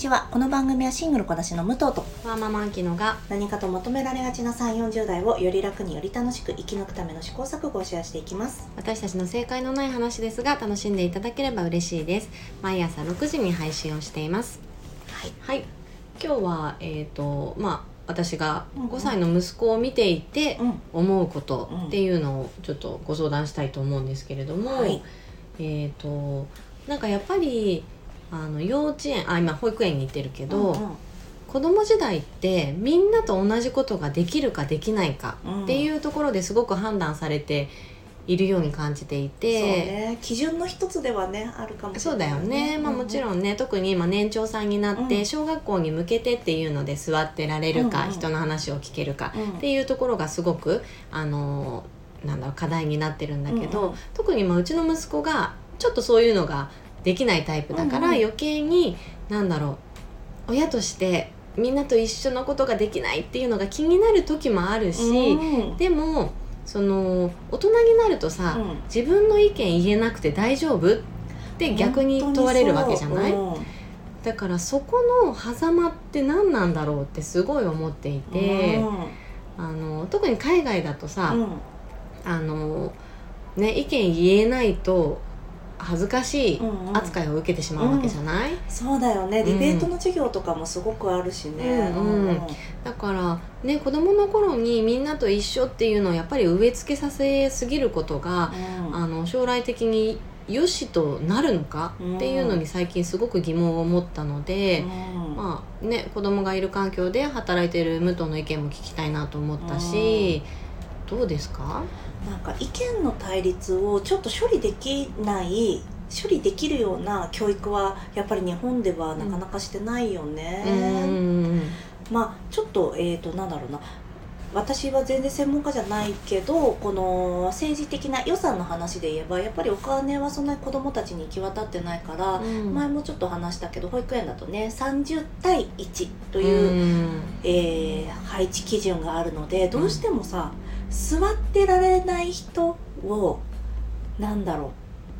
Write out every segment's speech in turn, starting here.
ちは。この番組はシングル小出しの武藤とワーママンキノが何かと求められがちな3 4 0代をより楽により楽しく生き抜くための試行錯誤をシェアしていきます。私たちの正解のない話ですが楽しんでいただければ嬉しいです。毎朝6時に配信をしています。はい。はい。今日はえっ、とまあ私がうんうん。5歳の息子を見ていてうん。思うことっていうのをちょっとご相談したいと思うんですけれども、はい。えっ、となんかやっぱりあの幼稚園あ今保育園に行ってるけど、うん子供時代ってみんなと同じことができるかできないかうん。っていうところですごく判断されているように感じていそうて、ね。基準の一つではねあるかもしそうだれないよね、まあ、もちんろんね特に今年長さんになって、うん。小学校に向けてっていうので座ってられるか、うんうん。人の話を聞けるかうん。っていうところがすごくあのなんだろう課題になってるんだけど、うんうん。特にまあうちの息子がちょっとそういうのができないタイプだから、余計になんだろう親としてみんなと一緒のことができないっていうのが気になる時もあるし、うんでもその大人になるとさ、うん。自分の意見言えなくて大丈夫？って逆に問われるわけじゃない、本だからそこの狭間って何なんだろうってすごい思っていて、うん。あの特に海外だとさ、うん。あのね、意見言えないと恥ずかしいうんうん。扱いを受けてしまうわけじゃない、そうだよね。うん。ディベートの授業とかもすごくあるしね。うんうん。だからね子供の頃にみんなと一緒っていうのをやっぱり植え付けさせすぎることが、うん。あの将来的に良しとなるのかうんっていうのに最近すごく疑問を持ったので、うん。まあね子供がいる環境で働いてる武藤の意見も聞きたいなと思ったし、どうですか？なんか意見の対立をちょっと処理できない処理できるような教育はやっぱり日本ではなかなかしてないよね、うん。まあちょっとえっ、となんだろうな。私は全然専門家じゃないけどこの政治的な予算の話で言えばやっぱりお金はそんなに子どもたちに行き渡ってないから、うん。前もちょっと話したけど保育園だとね30対1とういう、ん。えー配置基準があるのでどうしてもさ、座ってられない人をなんだろ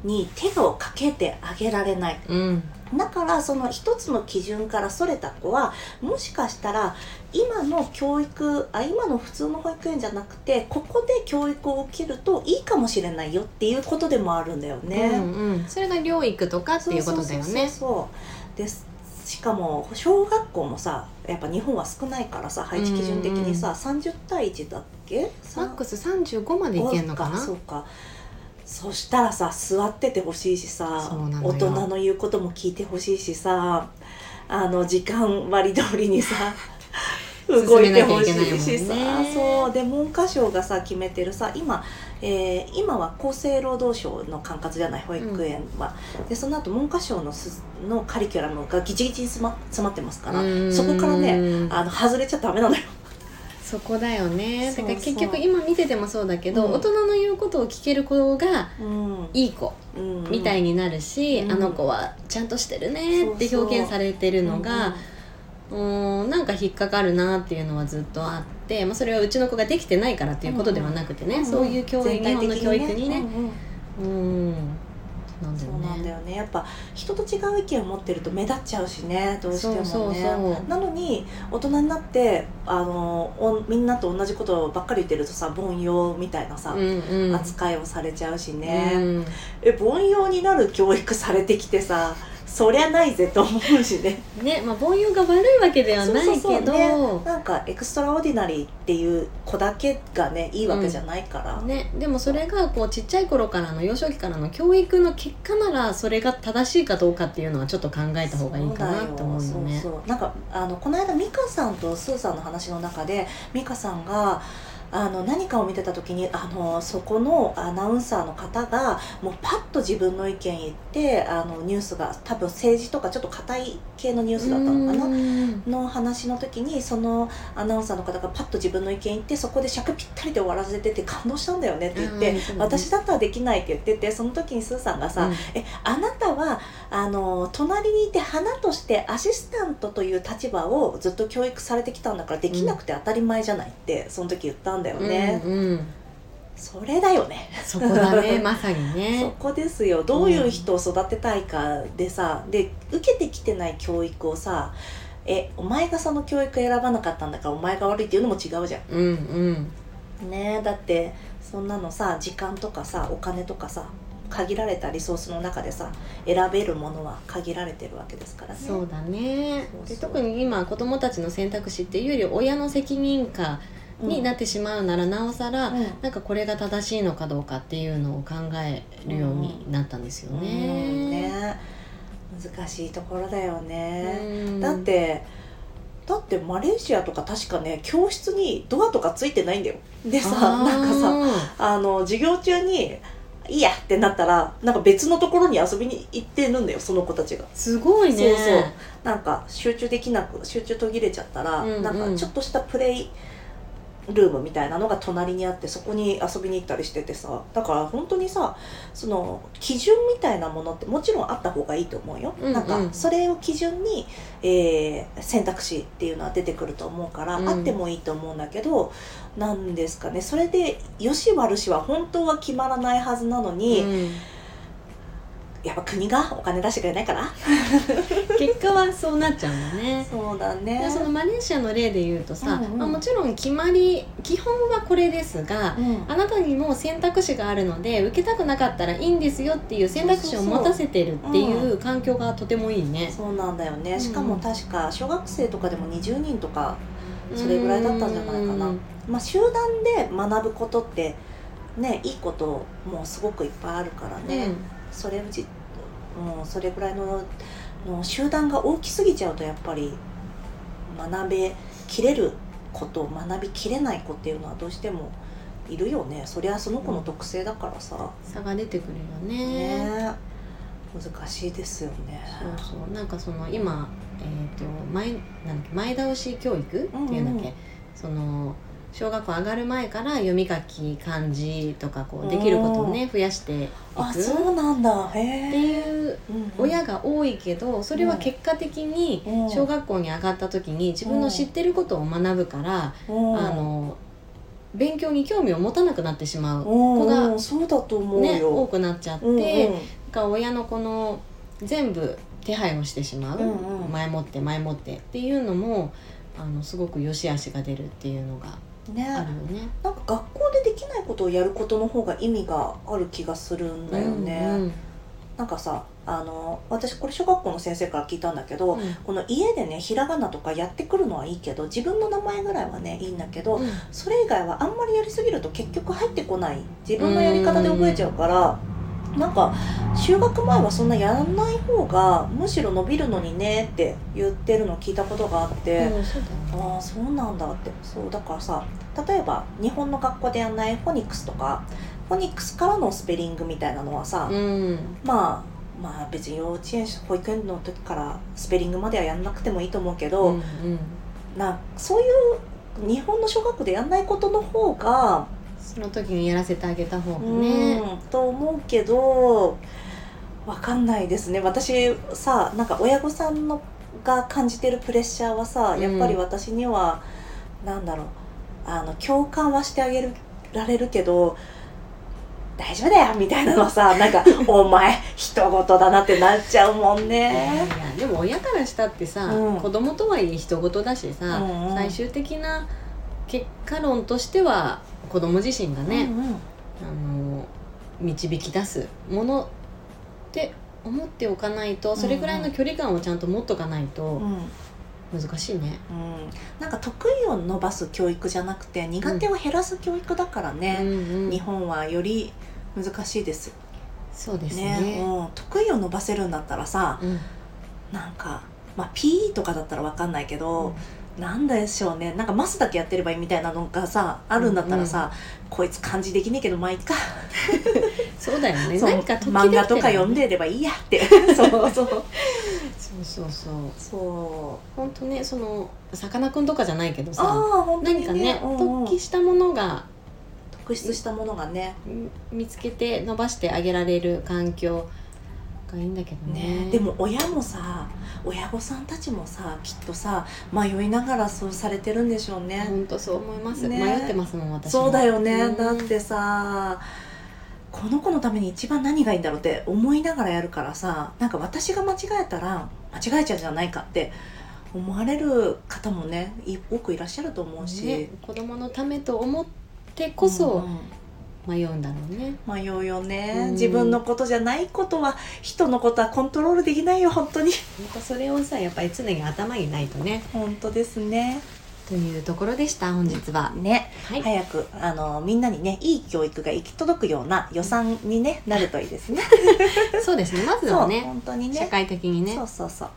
うに手をかけてあげられない。うん。だからその一つの基準からそれた子はもしかしたら今の教育あ今の普通の保育園じゃなくてここで教育を受けるといいかもしれないよっていうことでもあるんだよね。うんうん、それが療育とかっていうことだよね。そうです。しかも小学校もさやっぱ日本は少ないからさ配置基準的にさ、30対1だっけ？マックス35までいけんのかな？そうかそしたらさ座っててほしいしさ大人の言うことも聞いてほしいしさあの時間割通りにさ 動いてほしいしさ、ねそうで文科省がさ決めてるさ今、えー今は厚生労働省の管轄じゃない保育園は、でその後文科省のすのカリキュラムがギチギチに詰ま詰まってますからうん。そこからねあの外れちゃダメなのよそこだよね。だから結局今見ててもそうだけど、うん。大人の言うことを聞ける子がうん。いい子うんみたいになるし、うん。あの子はちゃんとしてるねって表現されてるのがうーん。なんか引っかかるなっていうのはずっとあって、まあ、それはうちの子ができてないからっていうことではなくてね、うんそういう教育、日本の教育にね。うんなんだよそうなんだねよね。やっぱ人と違う意見を持ってると目立っちゃうしねどうしてもね。そうそうそう。なのに大人になってあのおみんなと同じことばっかり言ってるとさ凡庸みたいなさ、うんうん。扱いをされちゃうしね、うん。え凡庸になる教育されてきてさそりゃないぜと思うしね。ねまあ凡庸が悪いわけではないけど。ねなんか extraordinary っていう子だけがねいいわけじゃないから、ね、でもそれがこうちっちゃい頃からの幼少期からの教育の結果ならそれが正しいかどうかっていうのはちょっと考えた方がいいかなって思うよね。そうそうなんかあのこの間美香さんとスーさんの話の中で美香さんがあの何かを見てた時にあのそこのアナウンサーの方がもうパッと自分の意見言ってあのニュースが多分政治とかちょっと硬い系のニュースだったのかな？うん。の話の時にそのアナウンサーの方がパッと自分の意見言ってそこで尺ぴったりで終わらせてて感動したんだよねって言って、私だったらできないって言っててその時にスーさんがさ、うん。えあなたはあの隣にいて花としてアシスタントという立場をずっと教育されてきたんだからできなくて当たり前じゃないってその時言ったんだよね。うんうん。それだよね。そこだね まさにそねこですよ。どういう人を育てたいかでさ、で受けてきてない教育をさえお前がその教育選ばなかったんだからお前が悪いっていうのも違うじゃん。うんうん。ねえだってそんなのさ時間とかさお金とかさ限られたリソースの中でさ選べるものは限られてるわけですからね。そうだね。で特に今子どもたちの選択肢っていうより親の責任感になってしまうならなおさら、うん。なんかこれが正しいのかどうかっていうのを考えるようになったんですようん。ね。ね難しいところだよね、うん。だってだってマレーシアとか確かね教室にドアとかついてないんだよ。でさなんかさあの授業中にいいやってなったらなんか別のところに遊びに行ってるんだよその子たちが。すごいね。そうそう。なんか集中できなく集中途切れちゃったら、うんうん。なんかちょっとしたプレイルームみたいなのが隣にあってそこに遊びに行ったりしててさ。だから本当にさその基準みたいなものってもちろんあった方がいいと思うよ、うんうん。なんかそれを基準に、えー選択肢っていうのは出てくると思うから、うん。あってもいいと思うんだけどなんですかね。それでよし悪しは本当は決まらないはずなのに、うんやっぱ国がお金出してくれないから 結果はそうなっちゃうんだね。そうだね。でそのマレーシアの例で言うとさ、うんうん。まあ、もちろん決まり基本はこれですが、うん。あなたにも選択肢があるので受けたくなかったらいいんですよっていう選択肢を持たせてるっていう環境がとてもいいね。そうなんだよね、うん。しかも確か小学生とかでも20人とかそれぐらいだったんじゃないかな。うん。まあ集団で学ぶことってねいいこともすごくいっぱいあるからね、それうちもうそれぐらいのの集団が大きすぎちゃうとやっぱり学べきれる子と学びきれない子っていうのはどうしてもいるよね。そりゃその子の特性だからさ、差が出てくるよね。ね。難しいですよね。そうそう。なんかその今、えー、と前なんだっけ前倒し教育っていうんだっけ、うんうん。その小学校上がる前から読み書き漢字とかこうできることをね増やしていく。あっそうなんだ。へえていううん親が多いけどそれは結果的にうん。小学校に上がった時に自分の知ってることを学ぶから、うん。あの勉強に興味を持たなくなってしまう。子子がそうだと思うね、多よ、くなっちゃって、うんうん。か親のこの全部手配をしてしまう、前もって前もってっていうのもあのすごく良し悪しが出るっていうのがあねるよね。なんか学校でできないことをやることの方が意味がある気がするんだよね、うんうん。なんかさあの私これ小学校の先生から聞いたんだけど、うん。この家でねひらがなとかやってくるのはいいけど自分の名前ぐらいはねいいんだけど、うん。それ以外はあんまりやりすぎると結局入ってこない。自分のやり方で覚えちゃうからなんか就学前はそんなやらない方がむしろ伸びるのにねって言ってるのを聞いたことがあって、うんああそうなんだって。そうだからさ例えば日本の学校でやんないフォニックスとかフォニックスからのスペリングみたいなのはさ、うん。まあまあ別に幼稚園保育園の時からスペリングまではやんなくてもいいと思うけど、うんうん。なそういう日本の小学校でやんないことの方が、その時にやらせてあげた方がうね。んと思うけどわかんないですね私さなんか親御さんのが感じてるプレッシャーはさやっぱり私には、なんだろうあの共感はしてあげられるけど大丈夫だよみたいなのはさ なんかお前人事だなってなっちゃうもんいやいね。やでも親からしたってさ、うん子供とはいえ人事だしさ、うんうん最終的な結果論としては子供自身がね、うんうん。あの導き出すものって思っておかないとそれぐらいの距離感をちゃんと持っとかないとうん。難しいね。うん、なんか得意を伸ばす教育じゃなくて苦手を減らす教育だからうんね、うん。日本はより難しいです。よそうですね。ね。うん、得意を伸ばせるんだったらさうん。なんか、まあ、PE とかだったら分かんないけど、なんでしょうねなんかマスだけやってればいいみたいなのがさあるんだったらさ、こいつ漢字できねえけどまあいいか。そうだよね。何か時漫画とか読んででればいいやって。そうそう。そうそうそう。そう。本当ねそのさかなクンとかじゃないけどさああ本当に何かねうんうん。突起したものが特筆したものがね。見つけて伸ばしてあげられる環境がいいんだけどね。ね、でも親もさ親御さんたちもさきっとさ迷いながらそうされてるんでしょうね。本当そう思います、ね。迷ってますもん私も。そうだよね、うん。だってさこの子のために一番何がいいんだろうって思いながらやるからさなんか私が間違えたら間違えちゃうんじゃないかって思われる方もねい多くいらっしゃると思うし、ね、子供のためと思ってこそうん迷うんだろうね、迷うよね、うん。自分のことじゃないことは人のことはコントロールできないよ本当に。本当それをさやっぱり常に頭にないとね。本当ですねというところでした本日は。ね、はい、早くあのみんなにねいい教育が行き届くような予算に、ね、なるといいですね。そうですね。まずはね本当にね。社会的にね。そうそうそう。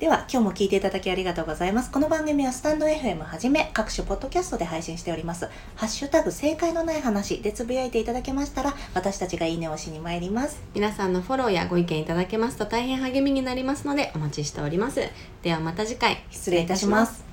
では今日も聞いていただきありがとうございます。この番組はスタンド FM はじめ各種ポッドキャストで配信しております。ハッシュタグ正解のない話でつぶやいていただけましたら私たちがいいねをしに参ります。皆さんのフォローやご意見いただけますと大変励みになりますのでお待ちしております。ではまた次回。失礼いたします